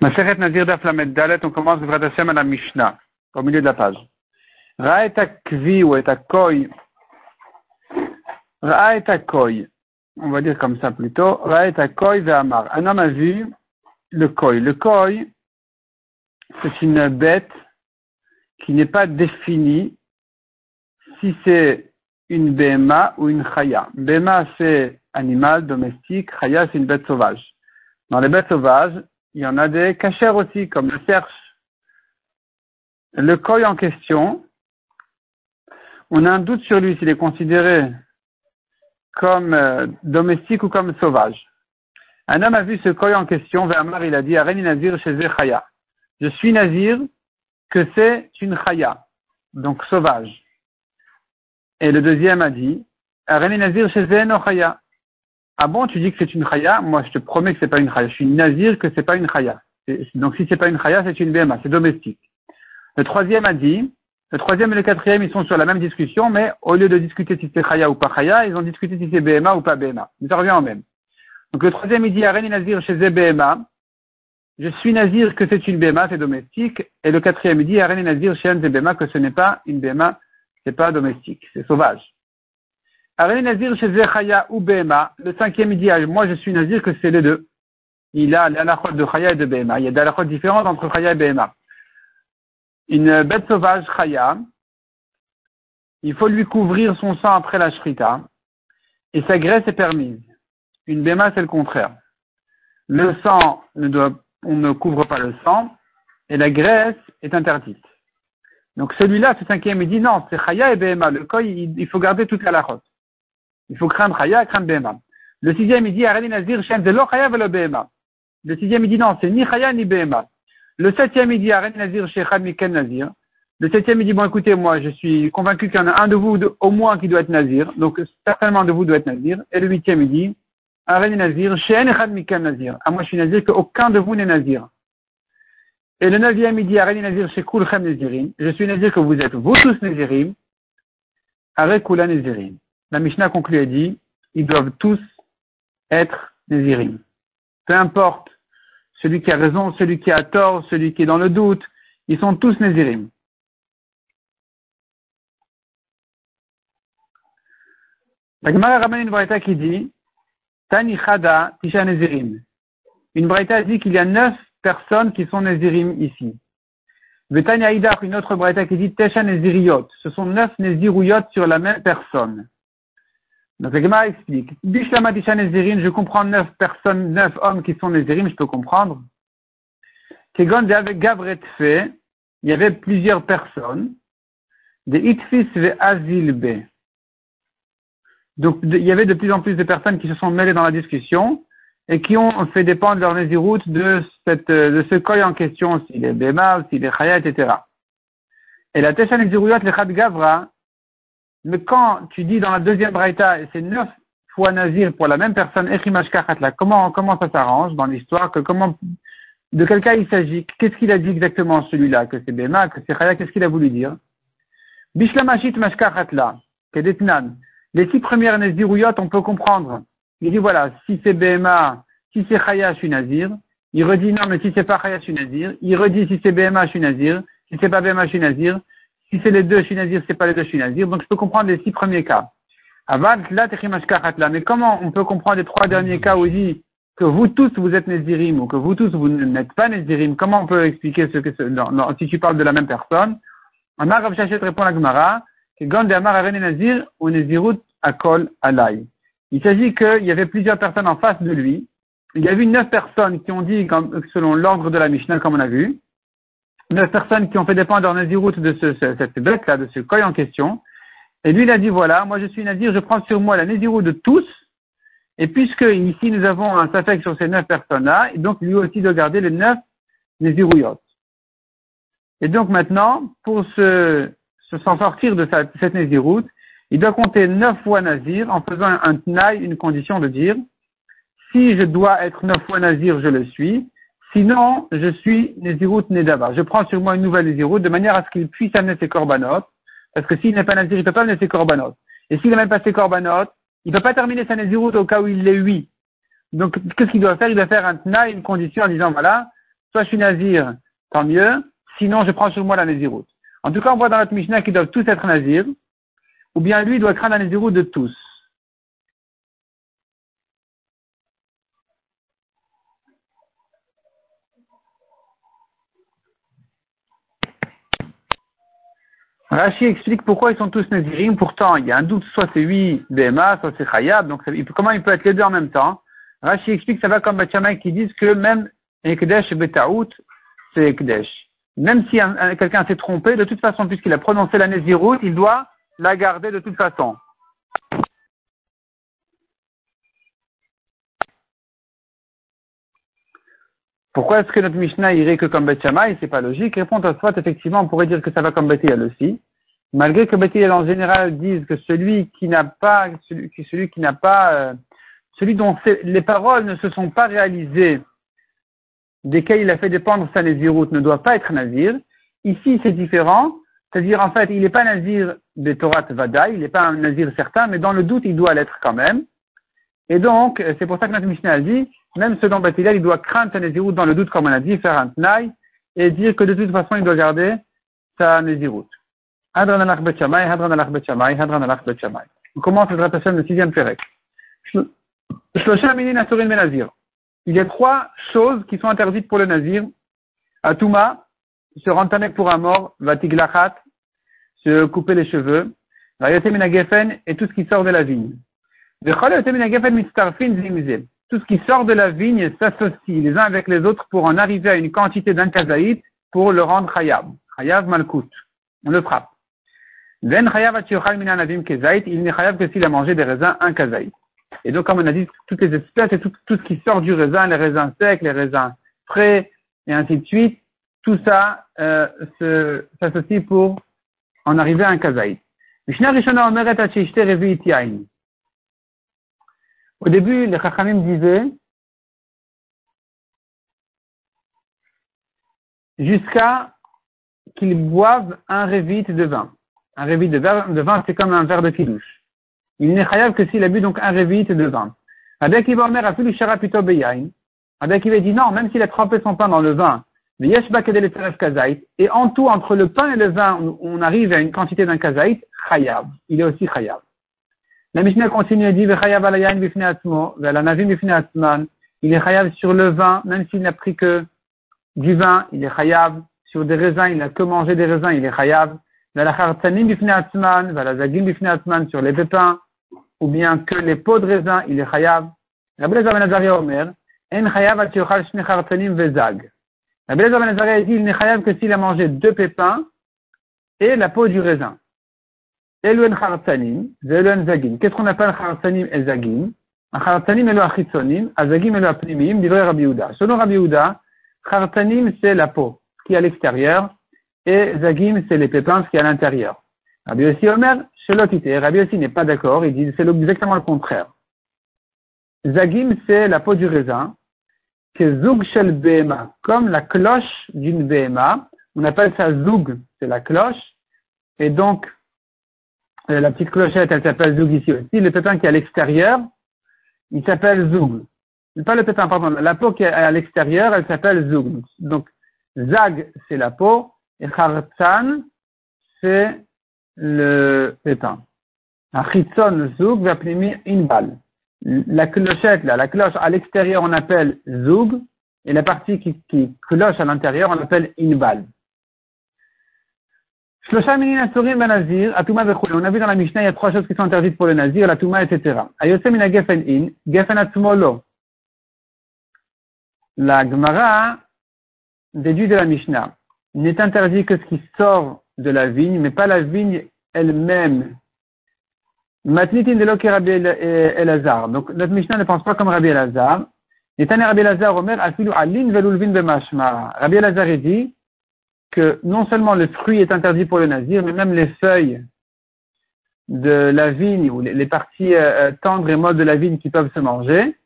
Maseret Nazir d'Aflamet Dalet, on commence le Hashem à la Mishnah, au milieu de la page. Ra'eta kvi ou eta koi. Ra'eta koi. On va dire comme ça plutôt. Ra'eta koi ve'amar. Un homme a vu le koi. Le koi, c'est une bête qui n'est pas définie si c'est une BMA ou une chaya. BMA, c'est animal domestique. Chaya, c'est une bête sauvage. Dans les bêtes sauvages, il y en a des cachers aussi, comme le cerf. Le koi en question, on a un doute sur lui s'il est considéré comme euh, domestique ou comme sauvage. Un homme a vu ce koi en question, Vermar, il a dit, Areni Nazir chez Chaya. Je suis Nazir, que c'est une Chaya, donc sauvage. Et le deuxième a dit, Nazir Chaya. Ah bon, tu dis que c'est une chaya? Moi, je te promets que c'est pas une chaya. Je suis nazir que c'est pas une chaya. Donc, si c'est pas une chaya, c'est une BMA, c'est domestique. Le troisième a dit, le troisième et le quatrième, ils sont sur la même discussion, mais au lieu de discuter si c'est chaya ou pas chaya, ils ont discuté si c'est BMA ou pas BMA. Ça revient en même. Donc, le troisième, il dit, Areni Nazir chez BMA. Je suis nazir que c'est une BMA, c'est domestique. Et le quatrième, il dit, Areni Nazir chez BMA que ce n'est pas une BMA, c'est pas domestique, c'est sauvage. Nazir chez Chaya ou Bema, le cinquième il dit, ah, moi je suis Nazir que c'est les deux. Il a l'alachot de Chaya et de Bema. Il y a des alachotes différentes entre Chaya et Bema. Une bête sauvage Chaya, il faut lui couvrir son sang après la shrita, et sa graisse est permise. Une Bema c'est le contraire. Le sang ne doit, on ne couvre pas le sang, et la graisse est interdite. Donc celui-là, ce cinquième, il dit non, c'est Chaya et Bema. Le koi, il, faut garder toute la lachot. Il faut craindre Chaya, craindre Bema. Le sixième, il dit, Arani Nazir, Shem, de lo Chaya, le Bema. Le sixième, il dit, non, c'est ni Chaya, ni Bema. Le septième, il dit, Arani Nazir, Shechad, Miken Nazir. Le septième, il dit, bon, écoutez, moi, je suis convaincu qu'il y en a un de vous, au moins, qui doit être Nazir. Donc, certainement, de vous doit être Nazir. Et le huitième, il dit, Arani Nazir, Shen, Echad, Nazir. À moi, je suis Nazir, qu'aucun de vous n'est Nazir. Et le neuvième, il dit, Nazirim. Je suis Nazir que vous êtes, vous tous Nazirim. Arekula Nazirim la Mishnah conclut et dit, ils doivent tous être Nézirim. Peu importe celui qui a raison, celui qui a tort, celui qui est dans le doute, ils sont tous Nézirim. La Gemara ramène une braïta qui dit, Tani Chada Tisha Nézirim. Une braïta dit qu'il y a neuf personnes qui sont Nézirim ici. Aïdach, une autre braïta qui dit Tesha Néziriyot. Ce sont neuf Nézirouyot sur la même personne. Donc la Gemara explique. je comprends neuf personnes, neuf hommes qui sont Nézirim, je peux comprendre. Kegon avec Gavret il y avait plusieurs personnes, des Itfis ve Azilbe. Donc il y avait de plus en plus de personnes qui se sont mêlées dans la discussion et qui ont fait dépendre leur Néziroute de, cette, de ce coil en question, s'il est Bema, s'il est Chaya, etc. Et la Tesha Nézirouyot, le Chad Gavra, mais quand tu dis dans la deuxième braïta, c'est neuf fois nazir pour la même personne, comment, comment ça s'arrange dans l'histoire, que comment, de quel cas il s'agit, qu'est-ce qu'il a dit exactement celui-là, que c'est Bema, que c'est Chaya, qu'est-ce qu'il a voulu dire? Bishlamashit mashkachatla, kedetnan. Les six premières nazirouyot, on peut comprendre. Il dit voilà, si c'est Bema, si c'est Chaya, je suis nazir. Il redit non, mais si c'est pas Chaya, je suis nazir. Il redit si c'est Bema, je suis nazir. Si c'est pas Bema, je suis nazir. Si c'est les deux, je suis nazir, c'est pas les deux, je suis nazir. Donc je peux comprendre les six premiers cas. Mais comment on peut comprendre les trois derniers cas où il dit que vous tous vous êtes nazirim ou que vous tous vous n'êtes pas nazirim? Comment on peut expliquer ce que si tu parles de la même personne? Amar Rav Shachet répond à Gemara que Gand Amar Nazir ou Nazirut Akol Alay. Il s'agit qu'il y avait plusieurs personnes en face de lui. Il y a eu neuf personnes qui ont dit, selon l'ordre de la Mishnah, comme on a vu, neuf personnes qui ont fait dépendre leur naziroute de ce, cette bête-là, de ce coil en question. Et lui, il a dit, voilà, moi je suis nazir, je prends sur moi la naziroute de tous. Et puisque ici nous avons un safek sur ces neuf personnes-là, donc lui aussi de garder les neuf nazirouyotes. Et donc maintenant, pour se, s'en sortir de cette naziroute, il doit compter neuf fois nazir en faisant un, tnaï, une condition de dire, si je dois être neuf fois nazir, je le suis. Sinon, je suis Nézirut Nedava. Je prends sur moi une nouvelle Nézirut de manière à ce qu'il puisse amener ses korbanot. Parce que s'il n'est pas Nazir, il ne peut pas amener ses korbanot. Et s'il n'a même pas ses korbanot, il ne peut pas terminer sa Nézirut au cas où il l'est oui. Donc, qu'est-ce qu'il doit faire? Il doit faire un tna, une condition en disant, voilà, soit je suis nazir, tant mieux, sinon je prends sur moi la naziroute. En tout cas, on voit dans notre Mishnah qu'ils doivent tous être nazir, ou bien lui, doit craindre la naziroute de tous. Rashi explique pourquoi ils sont tous nazirim. Pourtant, il y a un doute, soit c'est lui BMA, soit c'est Khayab. Donc, comment il peut être les deux en même temps? Rashi explique ça va comme Bachamay qui disent que même Ekdesh et Betaout, c'est Ekdesh. Même si quelqu'un s'est trompé, de toute façon, puisqu'il a prononcé la Nézirut, il doit la garder de toute façon. Pourquoi est-ce que notre Mishnah irait que comme Bet Shammai? C'est pas logique. Répond à soit, effectivement, on pourrait dire que ça va comme Bet aussi. Malgré que Bet en général disent que celui qui n'a pas, celui, qui n'a pas, euh, celui dont les paroles ne se sont pas réalisées, desquelles il a fait dépendre sa ne doit pas être nazir. Ici, c'est différent. C'est-à-dire, en fait, il n'est pas nazir de Torah Vada, il n'est pas un nazir certain, mais dans le doute, il doit l'être quand même. Et donc, c'est pour ça que notre Mishnah a dit, même ce dont il doit craindre sa Nézirut dans le doute, comme on a dit, faire un tnaï, et dire que de toute façon, il doit garder sa Nézirut. Hadran al Hadran al Hadran al On commence le Hashem, le sixième Pérec. Ben il y a trois choses qui sont interdites pour le Nazir. Atuma, se rentamer pour un mort, Vatiglachat, se couper les cheveux, et tout ce qui sort de la vigne. Tout ce qui sort de la vigne s'associe les uns avec les autres pour en arriver à une quantité d'un kazaït pour le rendre khayab. Khayab malkout. On le frappe. Chayav il n'est khayab que s'il a mangé des raisins un kazaït. Et donc, comme on a dit, toutes les espèces et tout, ce qui sort du raisin, les raisins secs, les raisins frais, et ainsi de suite, tout ça euh, s'associe pour en arriver à un kazaït. Au début, les Chachamim disaient jusqu'à qu'ils boivent un révit de vin. Un révit de vin, c'est comme un verre de kidouche. Il n'est chayav que s'il a bu donc un révit de vin. Avec Akiva a fait le charapito beyain. Akiva dit non, même s'il a trempé son pain dans le vin, et en tout, entre le pain et le vin, on arrive à une quantité d'un kazaït, chayav. Il est aussi chayav. La Mishnah continue et dit, il est chayav sur le vin, même s'il n'a pris que du vin, il est chayav. Sur des raisins, il n'a que mangé des raisins, il est chayav. Sur les pépins, ou bien que les pots de raisin, il est chayav. Lezer Omer, en chayav shne chartanim vezag. Rabbi Lezer dit, il n'est chayav que s'il a mangé deux pépins et la peau du raisin. Eluen Chartanim, Zeluen Zagim. Qu'est-ce qu'on appelle Chartanim et Zagim? Un Chartanim elo achitzonim, Azagim elo apnimim, divrei Rabbi Yehuda. Selon Rabbi Yehuda, Chartanim c'est la peau, ce qui est à l'extérieur, et Zagim c'est les pépins, ce qui est à l'intérieur. Rabbi Yossi Omer, Shelotite. Rabbi Yossi n'est pas d'accord, il dit c'est exactement le contraire. Zagim c'est la peau du raisin, que Zug Shel Behema, comme la cloche d'une Behema, on appelle ça Zug, c'est la cloche, et donc euh, la petite clochette, elle s'appelle Zoug ici aussi. Le pépin qui est à l'extérieur, il s'appelle Zoug. Pas le pépin, pardon. La peau qui est à l'extérieur, elle s'appelle Zoug. Donc, Zag, c'est la peau, et Khartan, c'est le pépin. Achitson Zoug va une Inbal. La clochette, la cloche à l'extérieur, on appelle Zoug, et la partie qui, cloche à l'intérieur, on appelle Inbal. On a vu dans la Mishnah, il y a trois choses qui sont interdites pour le nazir, la touma, etc. La Gemara déduit de la Mishnah. N'est interdit que ce qui sort de la vigne, mais pas la vigne elle-même. Matnitin de l'oké Rabbi Elazar. Donc, notre Mishnah ne pense pas comme Rabbi Elazar. Rabbi Elazar Omer, afilu alin velulvin bemashma. Rabbi Elazar dit, que non seulement le fruit est interdit pour le nazir, mais même les feuilles de la vigne ou les, parties euh, euh, tendres et molles de la vigne qui peuvent se manger,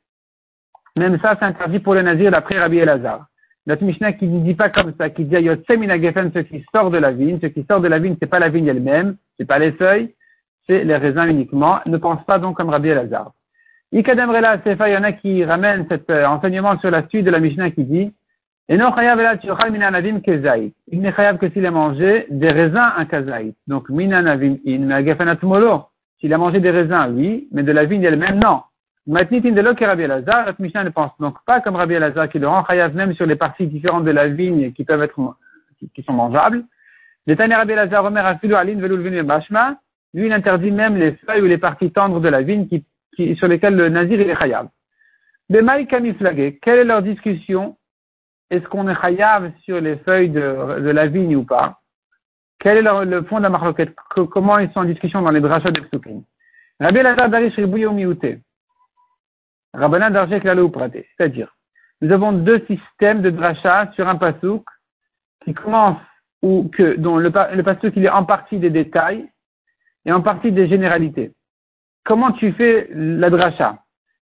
même ça c'est interdit pour le nazir d'après Rabbi Elazar. Notre Mishnah qui ne dit pas comme ça, qui dit Gefen, ce qui sort de la vigne, ce qui sort de la vigne, c'est pas la vigne elle-même, c'est pas les feuilles, c'est les raisins uniquement. Ne pense pas donc comme Rabbi Elazar. Ikademrela Sefa, il y en a qui ramènent cet euh, enseignement sur la suite de la Mishnah qui dit et non. Il n'est chayav que s'il a mangé des raisins un kazaït. Donc, minanavim in. S'il a mangé des raisins, oui, mais de la vigne elle-même, non. Matnitin de l'ok Rabbi Elazar, notre Mishnah ne pense donc pas comme Rabbi Elazar qui le rend chayav même sur les parties différentes de la vigne qui peuvent être, qui sont mangeables. L'éternel Rabbi Elazar, Omer Afilu Alin Velul Vinu Bashma, lui, il interdit même les feuilles ou les parties tendres de la vigne qui, qui, sur lesquelles le nazir est chayav. Les maïkami quelle est leur discussion? Est-ce qu'on est chayav sur les feuilles de, de, la vigne ou pas? Quel est le, le fond de la marloquette? Comment ils sont en discussion dans les drachas de Psukim? Rabbi. C'est-à-dire, nous avons deux systèmes de drachas sur un pasouk qui commence ou que, dont le, le pasouk il est en partie des détails et en partie des généralités. Comment tu fais la dracha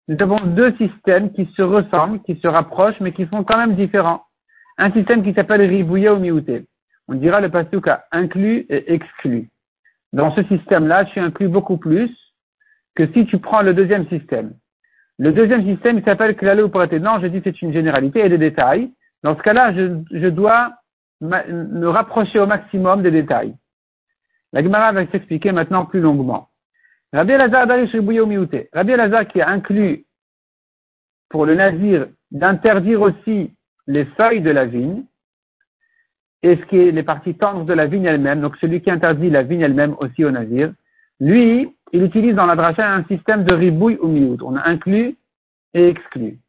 nous avons deux systèmes qui se ressemblent, qui se rapprochent, mais qui sont quand même différents. Un système qui s'appelle Ribouya ou Miouté. On dira le pasuk a inclus et exclu. Dans ce système-là, tu inclus beaucoup plus que si tu prends le deuxième système. Le deuxième système, il s'appelle Klalo ou Non, je dis c'est une généralité et des détails. Dans ce cas-là, je, je, dois me rapprocher au maximum des détails. La Gemara va s'expliquer maintenant plus longuement. Rabbi Elazar Rabbi Elazar qui a inclus pour le nazir d'interdire aussi les feuilles de la vigne et ce qui est les parties tendres de la vigne elle-même, donc celui qui interdit la vigne elle-même aussi au nazir, lui, il utilise dans la dracha un système de ribouille ou miout. On a inclus et exclu.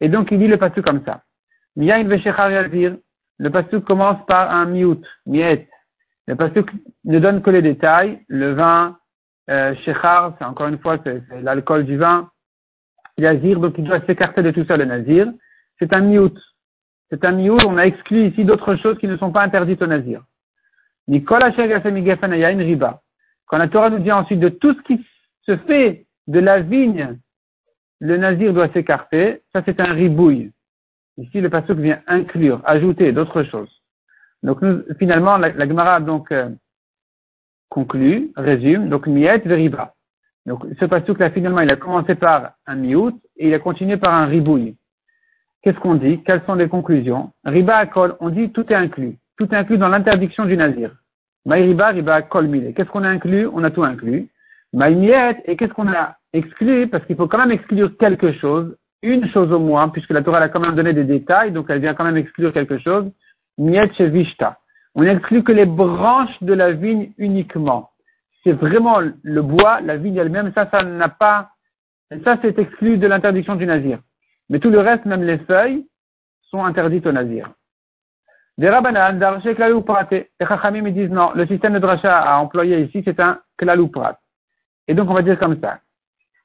Et donc il dit le passage comme ça. Le passage commence par un miout. Le passage ne donne que les détails, le vin, euh, Shechar, c'est encore une fois, c'est l'alcool du vin. Yazir, donc il doit s'écarter de tout ça, le nazir. C'est un miout. C'est un miout, on a exclu ici d'autres choses qui ne sont pas interdites au nazir. Nicolas riba. Quand la Torah nous dit ensuite de tout ce qui se fait de la vigne, le nazir doit s'écarter, ça c'est un ribouille. Ici, le pasuk vient inclure, ajouter d'autres choses. Donc nous, finalement, la, la Gemara donc euh, conclut, résume, donc miet veriba. Donc ce passage là finalement il a commencé par un miout et il a continué par un ribouille. Qu'est-ce qu'on dit? Quelles sont les conclusions? Riba akol, on dit tout est inclus. Tout est inclus dans l'interdiction du nazir. Maï riba, riba akol mile. Qu'est-ce qu'on a inclus? On a tout inclus. Maï miet, et qu'est-ce qu'on a exclu? Parce qu'il faut quand même exclure quelque chose, une chose au moins, puisque la Torah a quand même donné des détails, donc elle vient quand même exclure quelque chose. Vishta. On n'exclut que les branches de la vigne uniquement. C'est vraiment le bois, la vigne elle-même, ça, ça n'a pas, ça c'est exclu de l'interdiction du nazir. Mais tout le reste, même les feuilles, sont interdites au nazir. Des rabbanan, d'arché klalou praté. Les chachamim, disent non, le système de dracha à employer ici, c'est un klalou prat. Et donc on va dire comme ça.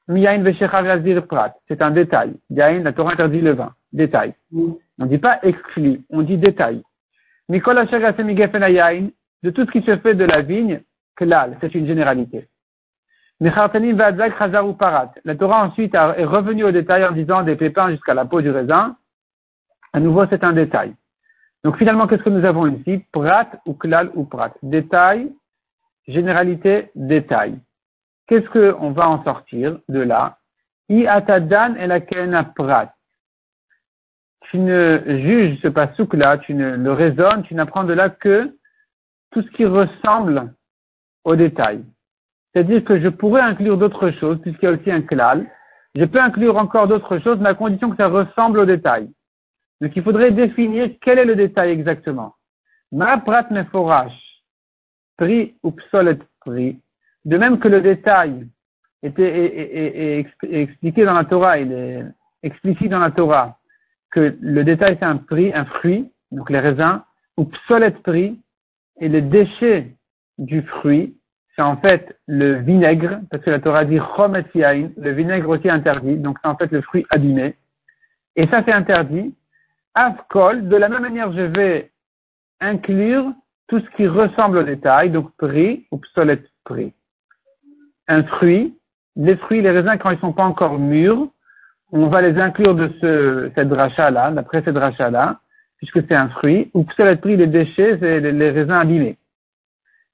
Miyain veshechar prat. C'est un détail. Yain, la Torah interdit le vin. Détail. On ne dit pas exclu, on dit détail de tout ce qui se fait de la vigne, klal, c'est une généralité. La Torah ensuite est revenue au détail en disant des pépins jusqu'à la peau du raisin. À nouveau, c'est un détail. Donc finalement, qu'est-ce que nous avons ici? Prat ou klal ou prat? Détail, généralité, détail. Qu'est-ce qu'on va en sortir de là? I atadan prat tu ne juges ce pasouk-là, tu ne le raisonnes, tu n'apprends de là que tout ce qui ressemble au détail. C'est-à-dire que je pourrais inclure d'autres choses, puisqu'il y a aussi un klal. Je peux inclure encore d'autres choses, mais à condition que ça ressemble au détail. Donc il faudrait définir quel est le détail exactement. Ma prat meforash, pri ou pri, de même que le détail était expliqué dans la Torah, il est explicite dans la Torah, que le détail c'est un prix, un fruit, donc les raisins, ou psolet prix, et les déchets du fruit, c'est en fait le vinaigre, parce que la Torah dit chomet le vinaigre aussi interdit, donc c'est en fait le fruit abîmé. Et ça c'est interdit. Afkol, de la même manière je vais inclure tout ce qui ressemble au détail, donc prix ou prix. Un fruit, les fruits, les raisins quand ils sont pas encore mûrs, on va les inclure de ce, cette dracha-là, d'après cette dracha-là, puisque c'est un fruit, ou que pris les déchets, c'est les, raisins abîmés.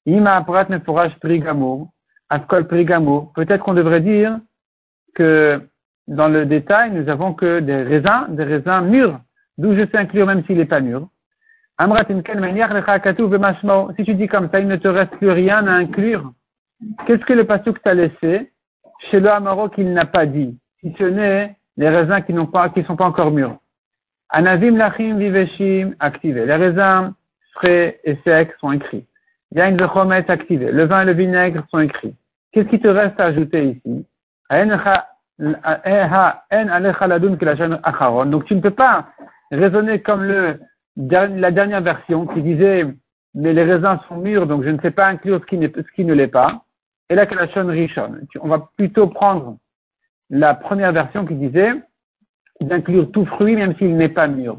Ima aprat neforage prigamo, afkol prigamo. Peut-être qu'on devrait dire que dans le détail, nous avons que des raisins, des raisins mûrs, d'où je sais inclure même s'il n'est pas mûr. Si tu dis comme ça, il ne te reste plus rien à inclure. Qu'est-ce que le pasuk t'a laissé? Chez le Amaro qu'il n'a pas dit, si ce n'est les raisins qui n'ont pas, qui sont pas encore mûrs. Anavim lachim viveshim activés. Les raisins frais et secs sont écrits. Yain vechomet activé. Le vin et le vinaigre sont écrits. Qu'est-ce qui te reste à ajouter ici? Donc tu ne peux pas raisonner comme le, la dernière version qui disait mais les raisins sont mûrs donc je ne sais pas inclure ce qui, ce qui ne l'est pas. Et la kalashon rishon. On va plutôt prendre la première version qui disait d'inclure tout fruit même s'il n'est pas mûr.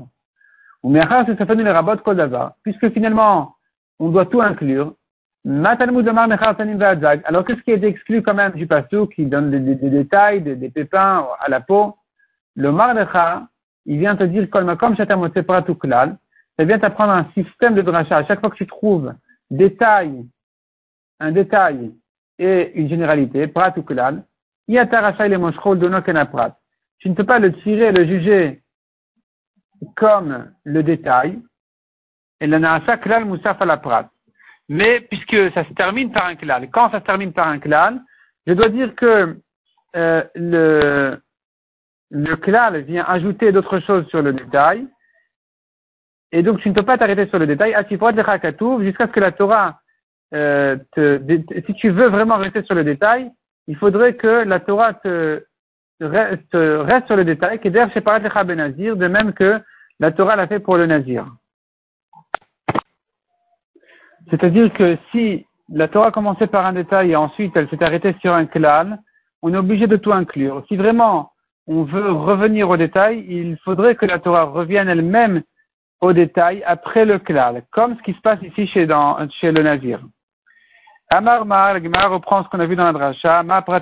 Puisque finalement on doit tout inclure, alors, qu'est-ce qui est exclu quand même du passou qui donne des, détails, des, pépins à la peau? Le mardecha, il vient te dire comme ça vient t'apprendre un système de dracha. À chaque fois que tu trouves détail, un détail et une généralité, pratuklal, tu ne peux pas le tirer, le juger comme le détail, et le naasha klal moussaf à la prat mais puisque ça se termine par un klal, quand ça se termine par un klal, je dois dire que euh, le, le vient ajouter d'autres choses sur le détail, et donc tu ne peux pas t'arrêter sur le détail, jusqu'à ce que la Torah, euh, si tu veux vraiment rester sur le détail, il faudrait que la Torah te, reste, sur le détail, qui est d'ailleurs séparé de Nazir, de même que la Torah l'a fait pour le Nazir. C'est-à-dire que si la Torah commençait par un détail et ensuite elle s'est arrêtée sur un klal, on est obligé de tout inclure. Si vraiment on veut revenir au détail, il faudrait que la Torah revienne elle-même au détail après le klal, comme ce qui se passe ici chez le Nazir. Amar Mar, reprend ce qu'on a vu dans la dracha, Ma prat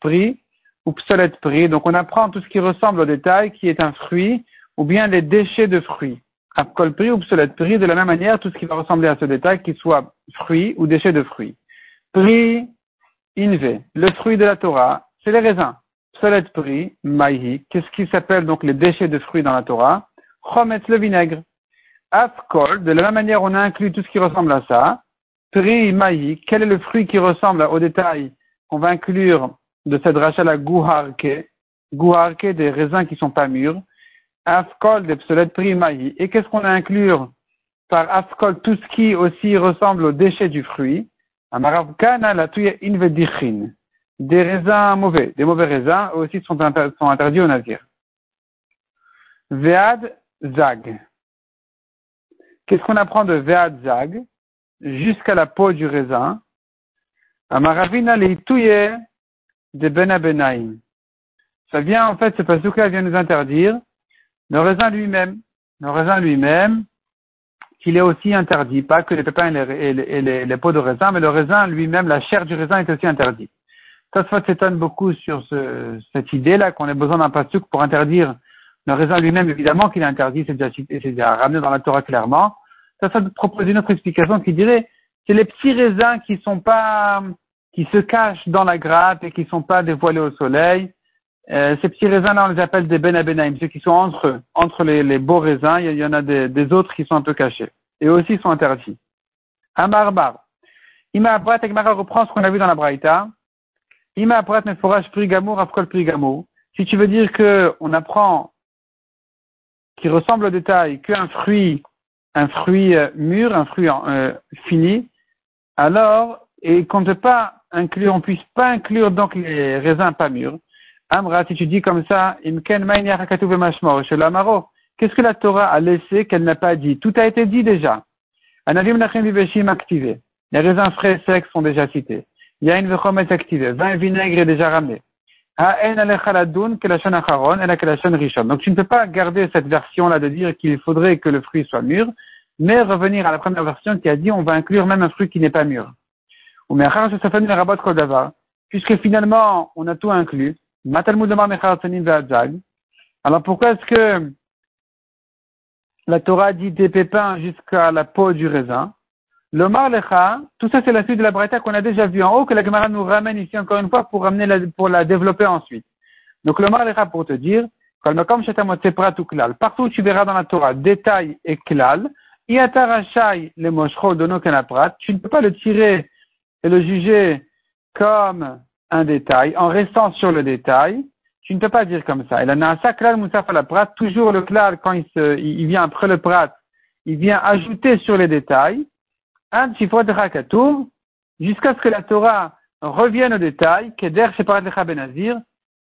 pri ou psolet pri. Donc on apprend tout ce qui ressemble au détail, qui est un fruit, ou bien les déchets de fruits. Apkol pri ou psolet pri, de la même manière, tout ce qui va ressembler à ce détail, qu'il soit fruit ou déchet de fruits. Pri, inve, le fruit de la Torah, c'est les raisins. Psolet pri, maïhi, qu'est-ce qui s'appelle donc les déchets de fruits dans la Torah? Chometz, le vinaigre. Afkol, de la même manière, on a inclus tout ce qui ressemble à ça. Pri, maïhi, quel est le fruit qui ressemble au détail qu'on va inclure de cette rachat la guharke? Guharke, des raisins qui sont pas mûrs. Afkol de psolet primahi. Et qu'est-ce qu'on a inclure par Afkol? Tout ce qui aussi ressemble aux déchets du fruit. La tuya. Des raisins mauvais, des mauvais raisins aussi sont, sont interdits au navire. Vead zag. Qu'est-ce qu'on apprend de vead zag? Jusqu'à la peau du raisin? Amaravina le de benabenaim. Ça vient, en fait, ce passage-là vient nous interdire le raisin lui-même, le raisin lui-même, qu'il est aussi interdit, pas que les pépins et les, peaux de raisin, mais le raisin lui-même, la chair du raisin est aussi interdite. Tosfot s'étonne beaucoup sur ce, cette idée-là qu'on ait besoin d'un pastouk pour interdire le raisin lui-même, évidemment qu'il est interdit, c'est déjà ramené dans la Torah clairement. Tosfot propose une autre explication qui dirait, c'est les petits raisins qui sont pas, qui se cachent dans la grappe et qui sont pas dévoilés au soleil, euh, ces petits raisins-là, on les appelle des ben ceux qui sont entre eux, entre les, beaux raisins, il y, en a des, autres qui sont un peu cachés. Et aussi sont interdits. Amarbar. Ima Abrat Mara reprend ce qu'on a vu dans la Braïta. Ima Abrat Meforach Prigamour Afkol Prigamour. Si tu veux dire que on apprend qui ressemble au détail qu'un fruit, un fruit euh, mûr, un fruit euh, fini, alors, et qu'on ne peut pas inclure, on puisse pas inclure donc les raisins pas mûrs, Amra, si tu dis comme ça, qu'est-ce que la Torah a laissé qu'elle n'a pas dit? Tout a été dit déjà. activé. Les raisins frais secs sont déjà cités. Yain vechomet activé. Vin et vinaigre est déjà ramené. Donc tu ne peux pas garder cette version-là de dire qu'il faudrait que le fruit soit mûr, mais revenir à la première version qui a dit on va inclure même un fruit qui n'est pas mûr. Puisque finalement on a tout inclus, alors pourquoi est-ce que la Torah dit des pépins jusqu'à la peau du raisin? L'Omar Lecha, tout ça c'est la suite de la Breta qu'on a déjà vu en haut, que la Gemara nous ramène ici encore une fois pour, ramener la, pour la développer ensuite. Donc le Marlecha pour te dire, partout où tu verras dans la Torah détail et klal, tu ne peux pas le tirer et le juger comme un détail en restant sur le détail. Tu ne peux pas dire comme ça. Et la klal prat, toujours le klal quand il, se, il vient après le prat, il vient ajouter sur les détails jusqu'à ce que la Torah revienne au détail, keder separat lecha benazir,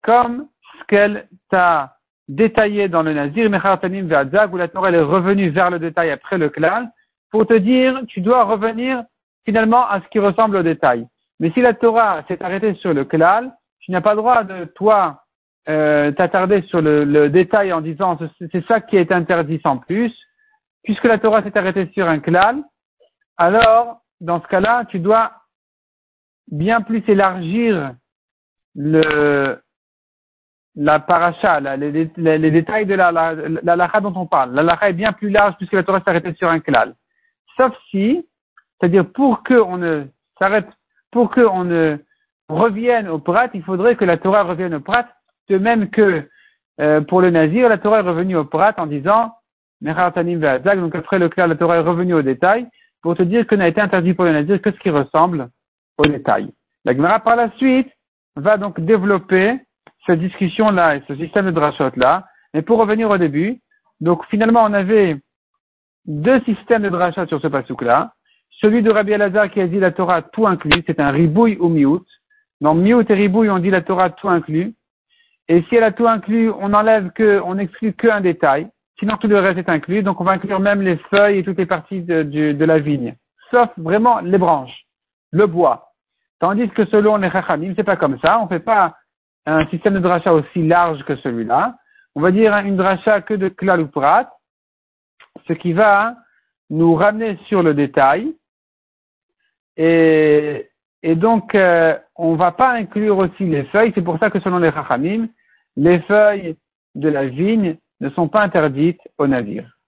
comme ce qu'elle t'a détaillé dans le Nazir, Mechartanim Ve'adzag, où la Torah est revenue vers le détail après le klal, pour te dire, tu dois revenir finalement à ce qui ressemble au détail. Mais si la Torah s'est arrêtée sur le klal, tu n'as pas le droit de, toi, euh, t'attarder sur le, le, détail en disant c'est ça qui est interdit sans plus, puisque la Torah s'est arrêtée sur un klal, alors, dans ce cas-là, tu dois bien plus élargir la paracha, les, détails de la, la, dont on parle. La lacha est bien plus large puisque la Torah s'arrête sur un klal. Sauf si, c'est-à-dire pour qu'on ne s'arrête, pour qu'on ne revienne au prat, il faudrait que la Torah revienne au prat, de même que euh, pour le nazir, la Torah est revenue au prat en disant, donc après le klal, la Torah est revenue au détail, pour te dire que n'a été interdit pour le nazir que ce qui ressemble au détail. La Gemara par la suite va donc développer cette discussion-là et ce système de drachot-là. Mais pour revenir au début, donc finalement on avait deux systèmes de drachot sur ce pasouk-là. Celui de Rabbi Elazar qui a dit la Torah tout inclus, c'est un ribouille ou miout. Dans miout et ribouille, on dit la Torah tout inclus. Et si elle a tout inclus, on enlève que, on exclut qu'un détail. Sinon tout le reste est inclus. Donc on va inclure même les feuilles et toutes les parties de, la vigne. Sauf vraiment les branches, le bois. Tandis que selon les Chachamim, c'est pas comme ça. On fait pas un système de dracha aussi large que celui-là. On va dire une dracha que de klal ou prat, ce qui va nous ramener sur le détail. Et, et donc, euh, on va pas inclure aussi les feuilles. C'est pour ça que selon les Chachamim, les feuilles de la vigne ne sont pas interdites au navire.